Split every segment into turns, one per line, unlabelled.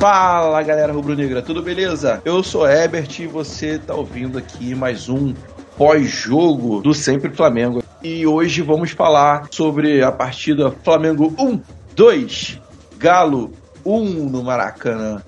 Fala galera rubro-negra, tudo beleza? Eu sou Ebert e você tá ouvindo aqui mais um pós-jogo do Sempre Flamengo. E hoje vamos falar sobre a partida Flamengo 1, 2, Galo 1 no Maracanã.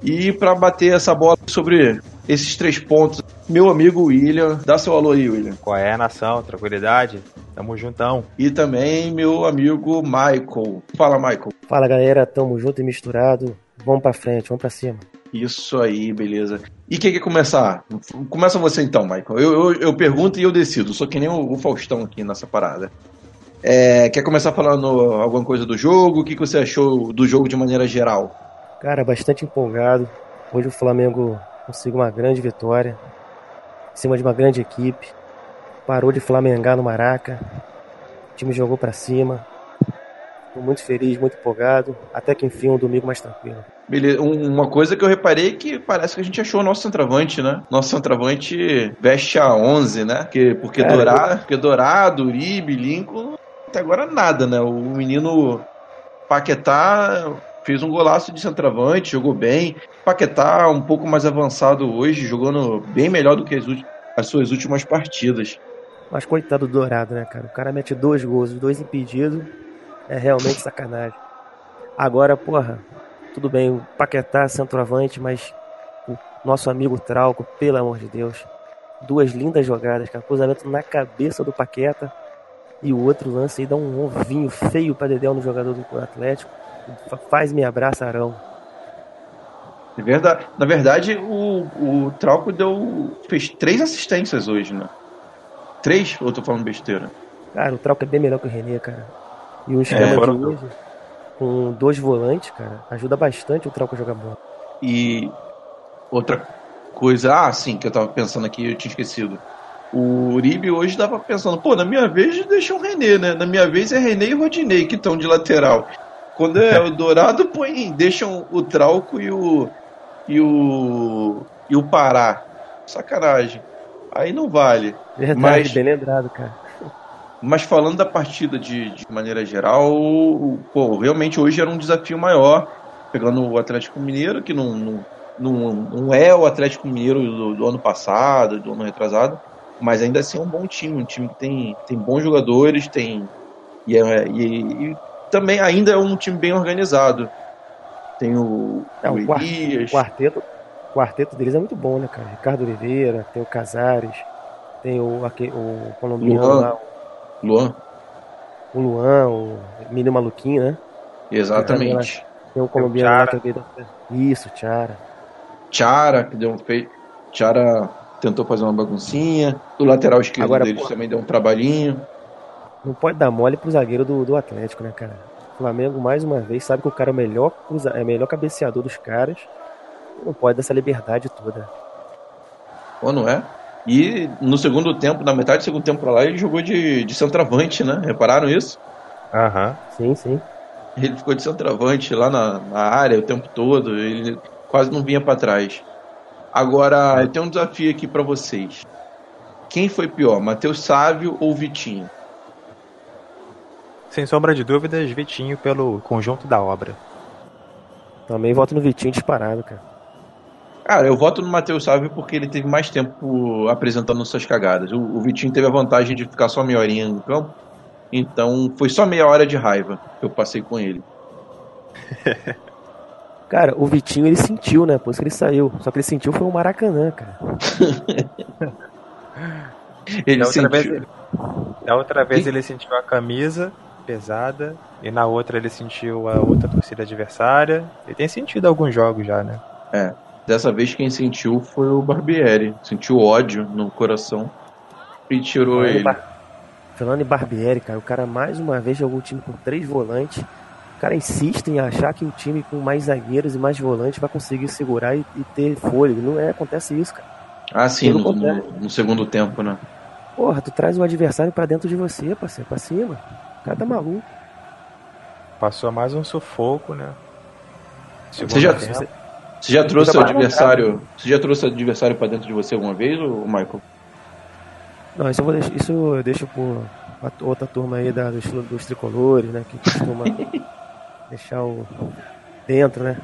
E para bater essa bola sobre esses três pontos, meu amigo William, dá seu alô aí, William.
Qual é a nação? Tranquilidade? Tamo juntão.
E também meu amigo Michael. Fala, Michael.
Fala, galera. Tamo junto e misturado. Vamos pra frente, vamos pra cima.
Isso aí, beleza. E quem quer começar? Começa você então, Michael. Eu, eu, eu pergunto e eu decido. Sou que nem o, o Faustão aqui nessa parada. É, quer começar falando alguma coisa do jogo? O que, que você achou do jogo de maneira geral?
Cara, bastante empolgado. Hoje o Flamengo conseguiu uma grande vitória em cima de uma grande equipe. Parou de flamengar no Maraca. O time jogou para cima. Muito feliz, muito empolgado. Até que enfim, um domingo mais tranquilo.
Beleza. Uma coisa que eu reparei é que parece que a gente achou o nosso centroavante, né? Nosso centroavante veste a 11, né? Porque, porque,
Cara,
Dourado, porque Dourado, Uribe, Lincoln, até agora nada, né? O menino Paquetá fez um golaço de centroavante, jogou bem. Paquetá um pouco mais avançado hoje, jogando bem melhor do que as, as suas últimas partidas.
Mas coitado do Dourado, né, cara? O cara mete dois gols, dois impedidos. É realmente sacanagem. Agora, porra, tudo bem, o Paquetá, centroavante, mas o nosso amigo Trauco, pelo amor de Deus. Duas lindas jogadas, cara. Cruzamento na cabeça do Paqueta. E o outro lance aí dá um ovinho feio pra Dedéu no jogador do Atlético. Fa- Faz me abraça, Arão.
É verdade. Na verdade, o, o Trauco deu, fez três assistências hoje, né? Três? Ou eu tô falando besteira?
Cara, o Trauco é bem melhor que o René, cara. E o esquema de
foram-
hoje, com dois volantes, cara, ajuda bastante o Trauco a jogar bola.
E outra coisa, ah, sim, que eu tava pensando aqui, eu tinha esquecido. O Uribe hoje tava pensando, pô, na minha vez deixa o René, né? Na minha vez é René e Rodinei que estão de lateral. Quando é o Dourado, põe, deixam o Trauco e o e o e o Pará. Sacanagem. Aí não vale.
Verdade,
Mas-
bem lembrado, cara.
Mas falando da partida de, de maneira geral, pô, realmente hoje era um desafio maior, pegando o Atlético Mineiro, que não, não, não, não é o Atlético Mineiro do, do ano passado, do ano retrasado, mas ainda assim é um bom time, um time que tem, tem bons jogadores, tem e, é- e- e também ainda é um time bem organizado. Tem o,
É,
o
o
Elias,
quarteto, o quarteto deles é muito bom, né, cara? Ricardo Oliveira, tem o Casares, tem o, aque- o colombiano
Luan.
lá,
Luan,
o Luan, o menino maluquinho, né?
exatamente.
Tem o colombiano lá também. Isso, Tiara.
Chara, que deu um feito. Chara tentou fazer uma baguncinha. O lateral esquerdo
Agora,
deles
pô.
também deu um trabalhinho.
Não pode dar mole pro zagueiro do, do Atlético, né, cara? O Flamengo, mais uma vez, sabe que o cara é o melhor, é o melhor cabeceador dos caras. Não pode dar essa liberdade toda.
Ou não é? E no segundo tempo, na metade do segundo tempo pra lá, ele jogou de, de centroavante, né? Repararam isso?
Aham.
Sim, sim.
Ele ficou de centroavante lá na, na área o tempo todo. Ele quase não vinha pra trás. Agora, eu tenho um desafio aqui pra vocês. Quem foi pior, Matheus Sávio ou Vitinho?
Sem sombra de dúvidas, Vitinho pelo conjunto da obra.
Também voto no Vitinho disparado, cara.
Cara, eu voto no Matheus Sávio porque ele teve mais tempo apresentando suas cagadas. O, o Vitinho teve a vantagem de ficar só meia horinha no campo. Então foi só meia hora de raiva que eu passei com ele.
Cara, o Vitinho ele sentiu, né? Por isso que ele saiu. Só que ele sentiu foi o Maracanã, cara.
Ele
Da outra, vez,
sentiu.
ele- da outra vez ele sentiu a camisa pesada e na outra ele sentiu a outra torcida adversária. Ele tem sentido alguns jogos já, né?
Dessa vez quem sentiu foi o Barbieri. Sentiu ódio no coração e tirou
Falando em
ele.
Bar- Falando em Barbieri, cara, o cara mais uma vez jogou o time com três volantes. O cara insiste em achar que o time com mais zagueiros e mais volantes vai conseguir segurar e, e ter fôlego. Não é, acontece isso, cara.
Ah, sim, no, no- no segundo tempo, né?
Porra, tu traz o adversário pra dentro de você, parceiro, pra cima. O cara tá maluco.
Passou mais um sufoco, né?
Você já,
Segundo tempo.
Você já trouxe o adversário. Você já trouxe o adversário pra dentro de você alguma vez, ou Michael?
Não, isso eu, vou deixar, isso eu deixo por outra turma aí da, dos, dos tricolores, né? Que costuma deixar o dentro, né?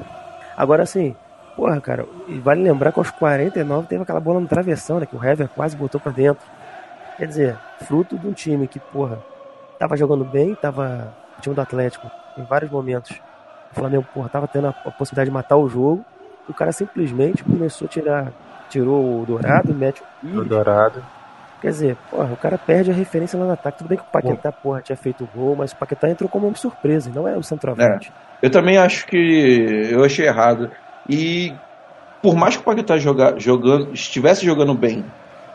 Agora, assim, porra, cara, vale lembrar que aos 49 teve aquela bola no travessão, né? Que o Hever quase botou pra dentro. Quer dizer, fruto de um time que, porra, tava jogando bem, tava. O time do Atlético, em vários momentos. O Flamengo, porra, tava tendo a, a possibilidade de matar o jogo. O cara simplesmente começou a tirar. Tirou o Dourado, mete
o Dourado.
Quer dizer, porra, o cara perde a referência lá no ataque. Tudo bem que o Paquetá, porra, tinha feito o gol, mas o Paquetá entrou como uma surpresa, não é o centroavante.
É. Eu também acho que eu achei errado. E por mais que o Paquetá joga, jogando, estivesse jogando bem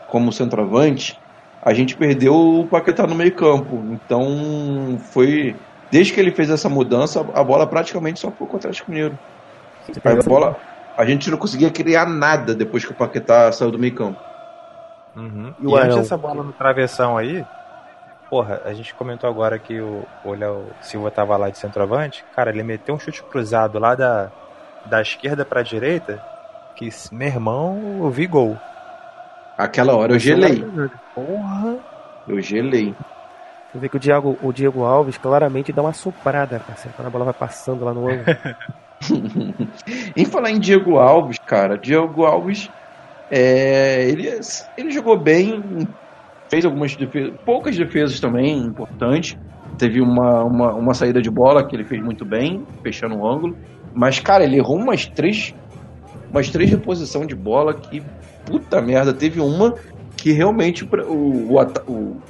como centroavante, a gente perdeu o Paquetá no meio campo. Então foi. Desde que ele fez essa mudança, a bola praticamente só foi contra o Atlético Mineiro. A bola. A gente não conseguia criar nada depois que o Paquetá saiu do meio campo.
Uhum. E, e antes dessa bola no travessão aí, porra, a gente comentou agora que o, o Léo Silva tava lá de centroavante. Cara, ele meteu um chute cruzado lá da, da esquerda pra direita. Que, meu irmão, eu vi gol.
Aquela hora eu gelei.
Porra!
Eu gelei.
Você vê que o Diego, o Diego Alves claramente dá uma soprada, parceiro, quando a bola vai passando lá no ângulo.
em falar em Diego Alves, cara, Diego Alves é, ele, ele jogou bem, fez algumas defesas, poucas defesas também importantes. Teve uma, uma, uma saída de bola que ele fez muito bem, fechando o ângulo. Mas, cara, ele errou umas três, umas três reposição de bola que, puta merda, teve uma que realmente o, o, o,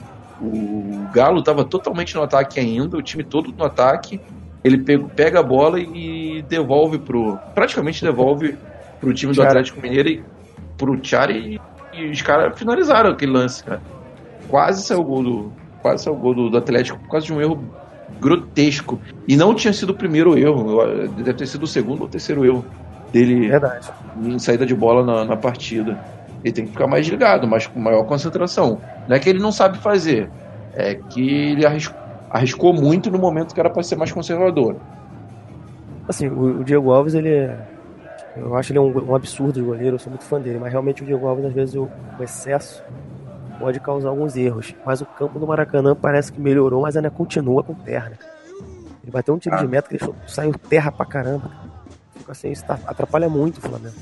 o Galo estava totalmente no ataque ainda, o time todo no ataque. Ele pega, a bola e devolve pro. Praticamente devolve pro time do Atlético Mineiro e pro Chari e, e os caras finalizaram aquele lance, cara. Quase saiu o gol do. Quase saiu o gol do, do Atlético por causa de um erro grotesco. E não tinha sido o primeiro erro, deve ter sido o segundo ou terceiro erro dele
Verdade.
em saída de bola na, na partida. Ele tem que ficar mais ligado, mas com maior concentração. Não é que ele não sabe fazer, é que ele arriscou, arriscou muito no momento que era para ser mais conservador.
Assim, o, o Diego Alves, ele é eu acho ele um, um, absurdo de goleiro, eu sou muito fã dele, mas realmente o Diego Alves, às vezes, o, o, excesso pode causar alguns erros. Mas o campo do Maracanã parece que melhorou, mas ainda continua com perna. Ele bateu um tiro ah. de meta que deixou, saiu terra pra caramba. Fico assim, isso tá, atrapalha muito o Flamengo.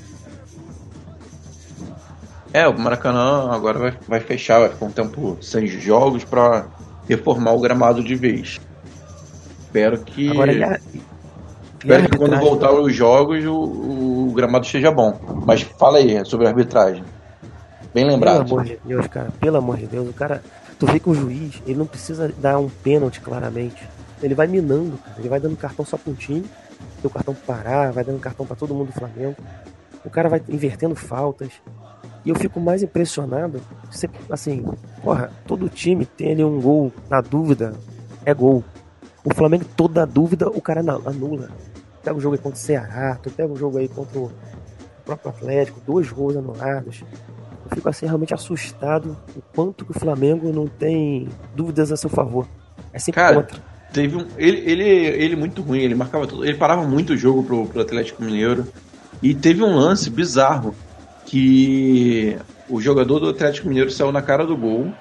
É, o Maracanã agora vai, vai fechar, vai ficar um tempo sem jogos para reformar o gramado de vez. Espero que. Agora, a, Espero que quando voltar os jogos o, o, gramado esteja bom. Mas fala aí sobre a arbitragem. Bem lembrado.
Pelo amor de Deus, cara. Pelo amor de Deus. O cara. Tu vê que o juiz, ele não precisa dar um pênalti claramente. Ele vai minando, cara. Ele vai dando cartão só pra um time. O cartão parar, vai dando cartão para todo mundo do Flamengo. O cara vai invertendo faltas. E eu fico mais impressionado. Você, assim, porra, todo time tem ali um gol na dúvida. É gol. O Flamengo, toda dúvida, o cara anula pega o jogo aí contra o Ceará, tu pega o jogo aí contra o próprio Atlético, dois gols anulados. Eu fico assim realmente assustado o quanto que o Flamengo não tem dúvidas a seu favor. É sempre Cara, contra.
Teve um, ele, ele, ele muito ruim, ele marcava tudo, ele parava muito o jogo pro, pro Atlético Mineiro. E teve um lance bizarro que o jogador do Atlético Mineiro saiu na cara do gol,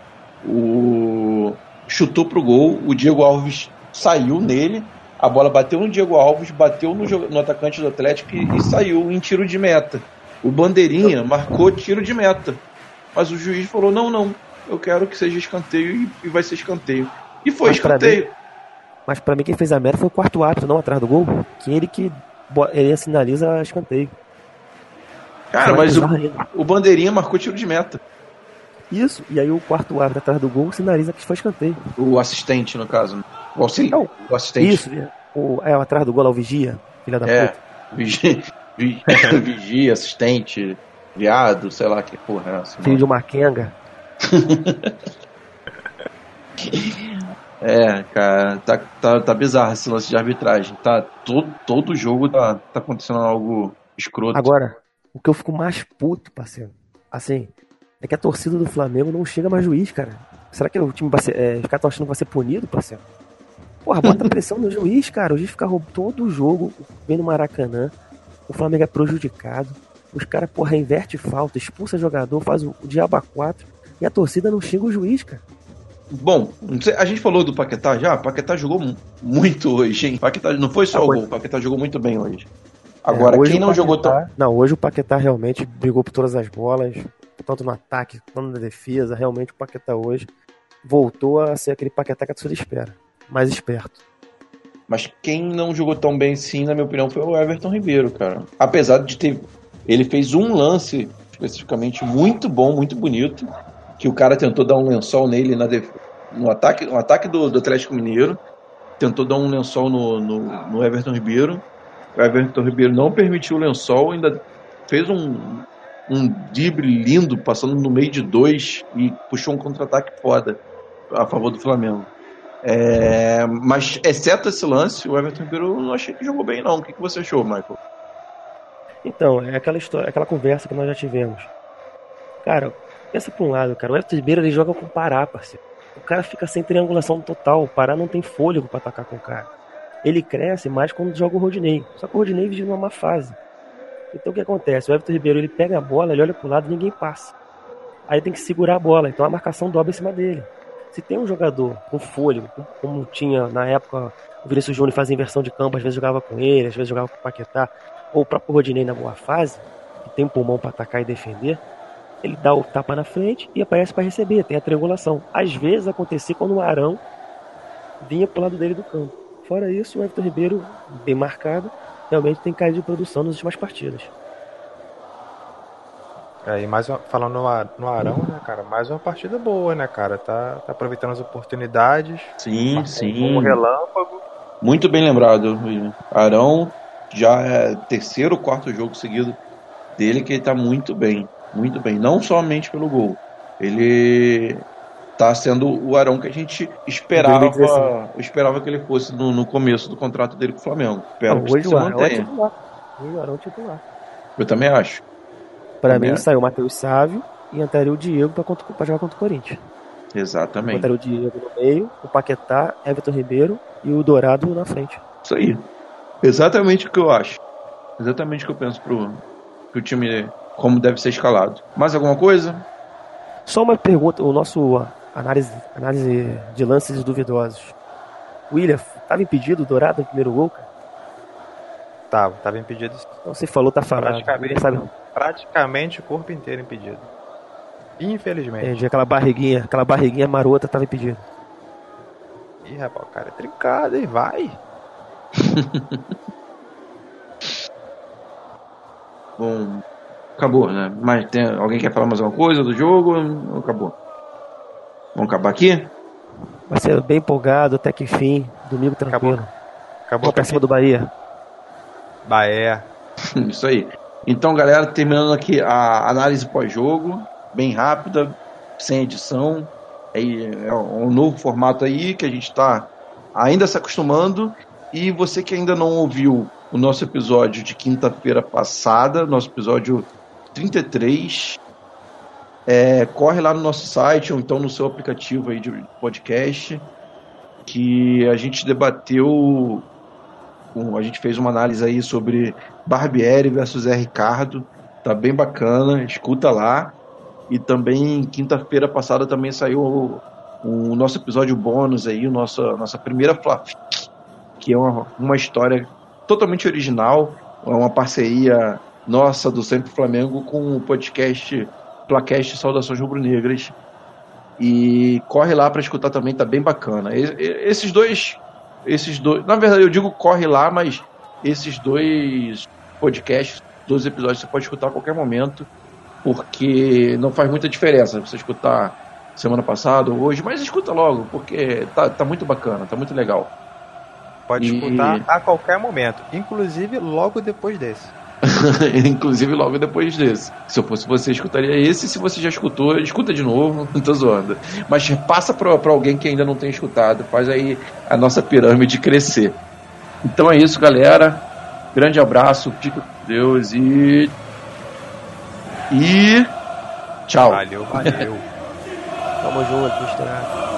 o chutou pro gol, o Diego Alves saiu nele, a bola bateu no Diego Alves, bateu no, no atacante do Atlético e, e, saiu em tiro de meta. O Bandeirinha marcou tiro de meta. Mas o juiz falou: não, não, eu quero que seja escanteio e, e vai ser escanteio. E foi mas escanteio.
Pra mim, mas para mim quem fez a merda foi o quarto árbitro, não atrás do gol. Que ele que ele sinaliza escanteio.
Cara, mas o, o Bandeirinha marcou tiro de meta.
Isso, e aí o quarto árbitro atrás do gol sinaliza que foi escanteio.
O assistente, no caso. Né? O auxiliar. o assistente.
Isso, o, é atrás do gol, é o vigia, filha da é, puta.
Vigia, vigia, assistente, viado, sei lá que porra é essa.
Filho de uma quenga.
é, cara, tá, tá, tá bizarro esse lance de arbitragem. Tá, todo, todo jogo tá, tá acontecendo algo escroto.
Agora, o que eu fico mais puto, parceiro, assim, é que a torcida do Flamengo não chega mais juiz, cara. Será que o time vai ser. É, os caras estão achando que vai ser punido, parceiro? Porra, bota pressão no juiz, cara. O juiz fica roubando todo o jogo, vem no Maracanã. O Flamengo é prejudicado. Os caras, porra, inverte falta, expulsa jogador, faz o, diabo a quatro. E a torcida não xinga o juiz, cara.
Bom, a gente falou do Paquetá já. O Paquetá jogou muito hoje, hein? Paquetá não foi só ah, o gol, o Paquetá jogou muito bem hoje. Agora, é, quem não Paquetá, jogou tão.
Não, hoje o Paquetá realmente brigou por todas as bolas, tanto no ataque quanto na defesa. Realmente o Paquetá hoje voltou a ser aquele Paquetá que a torcida espera. Mais esperto.
Mas quem não jogou tão bem, sim, na minha opinião, foi o Everton Ribeiro, cara. Apesar de ter. Ele fez um lance especificamente muito bom, muito bonito, que o cara tentou dar um lençol nele na def... no ataque, no ataque do, do Atlético Mineiro, tentou dar um lençol no, no, no Everton Ribeiro. O Everton Ribeiro não permitiu o lençol, ainda fez um, um drible lindo, passando no meio de dois e puxou um contra-ataque foda a favor do Flamengo. É, mas, exceto esse lance, o Everton Ribeiro não achei que jogou bem, não. O que, que você achou, Michael?
Então, é aquela história, aquela conversa que nós já tivemos. Cara, pensa por um lado, cara. O Everton Ribeiro ele joga com Pará, parceiro. O cara fica sem triangulação total. O Pará não tem fôlego para atacar com o cara. Ele cresce mais quando joga o Rodinei. Só que o Rodinei vive numa má fase. Então o que acontece? O Everton Ribeiro ele pega a bola, ele olha pro lado e ninguém passa. Aí tem que segurar a bola. Então a marcação dobra em cima dele. Se tem um jogador com fôlego, como tinha na época o Vinícius Júnior fazia inversão de campo, às vezes jogava com ele, às vezes jogava com o Paquetá, ou o próprio Rodinei na boa fase, que tem um pulmão para atacar e defender, ele dá o tapa na frente e aparece para receber, tem a triangulação. Às vezes acontecia quando o Arão vinha pro lado dele do campo. Fora isso, o Everton Ribeiro, bem marcado, realmente tem caído de produção nas últimas partidas.
É, e mais uma, falando no, no Arão, né, cara, mais uma partida boa, né, cara? Tá, tá aproveitando as oportunidades.
Sim, sim. Um relâmpago. Muito bem lembrado, William. Arão já é terceiro ou quarto jogo seguido dele que ele tá muito bem. Muito bem. Não somente pelo gol. Ele tá sendo o Arão que a gente esperava, assim. esperava que ele fosse no, no, começo do contrato dele com o Flamengo. Espero Não,
que se Arão mantenha. É titular. Hoje o Arão é titular.
Eu também acho.
Para mim, saiu o Matheus Sávio e entraria o Diego para jogar contra o Corinthians.
Exatamente.
Entraria o Diego no meio, o Paquetá, Everton Ribeiro e o Dourado na frente.
Isso aí. Exatamente o que eu acho. Exatamente o que eu penso pro, pro time, como deve ser escalado. Mais alguma coisa?
Só uma pergunta, o nosso análise, análise de lances duvidosos. William, estava impedido o Dourado no primeiro gol, cara?
Tava, tava impedido.
Então você falou, tá falando.
Praticamente, sabe? praticamente o corpo inteiro impedido. Infelizmente.
Entendi, aquela barriguinha, aquela barriguinha marota tava impedido.
Ih, rapaz, o cara é trincado, hein? Vai!
Bom, acabou, né? Mas tem, alguém quer falar mais alguma coisa do jogo? Acabou. Vamos acabar aqui?
Vai ser bem empolgado até que enfim. Domingo tranquilo. Acabou.
Acabou
pra cima do Bahia.
Bahia.
Isso aí. Então, galera, terminando aqui a análise pós-jogo, bem rápida, sem edição. É, é um novo formato aí que a gente está ainda se acostumando. E você que ainda não ouviu o nosso episódio de quinta-feira passada, nosso episódio 33, é, corre lá no nosso site ou então no seu aplicativo aí de podcast, que a gente debateu, a gente fez uma análise aí sobre Barbieri versus. Ricardo, tá bem bacana, escuta lá. E também quinta-feira passada também saiu o, o, nosso episódio bônus aí, o nossa primeira Flafik, que é uma, uma história totalmente original, é uma parceria nossa do Sempre Flamengo com o podcast Placast Saudações Rubro-Negras. E corre lá para escutar também, tá bem bacana. esses dois, esses dois, na verdade eu digo corre lá, mas esses dois podcasts, dois episódios você pode escutar a qualquer momento, porque não faz muita diferença você escutar semana passada ou hoje, mas escuta logo, porque tá, tá muito bacana, tá muito legal.
Pode e... escutar a qualquer momento, inclusive logo depois desse.
inclusive logo depois desse. Se eu fosse você, escutaria esse. Se você já escutou, escuta de novo. Não tô zoando. Mas passa pra, pra alguém que ainda não tem escutado. Faz aí a nossa pirâmide crescer. Então é isso, galera. Grande abraço, fica com Deus e. E. Tchau.
Valeu, valeu.
Tamo junto, misturado.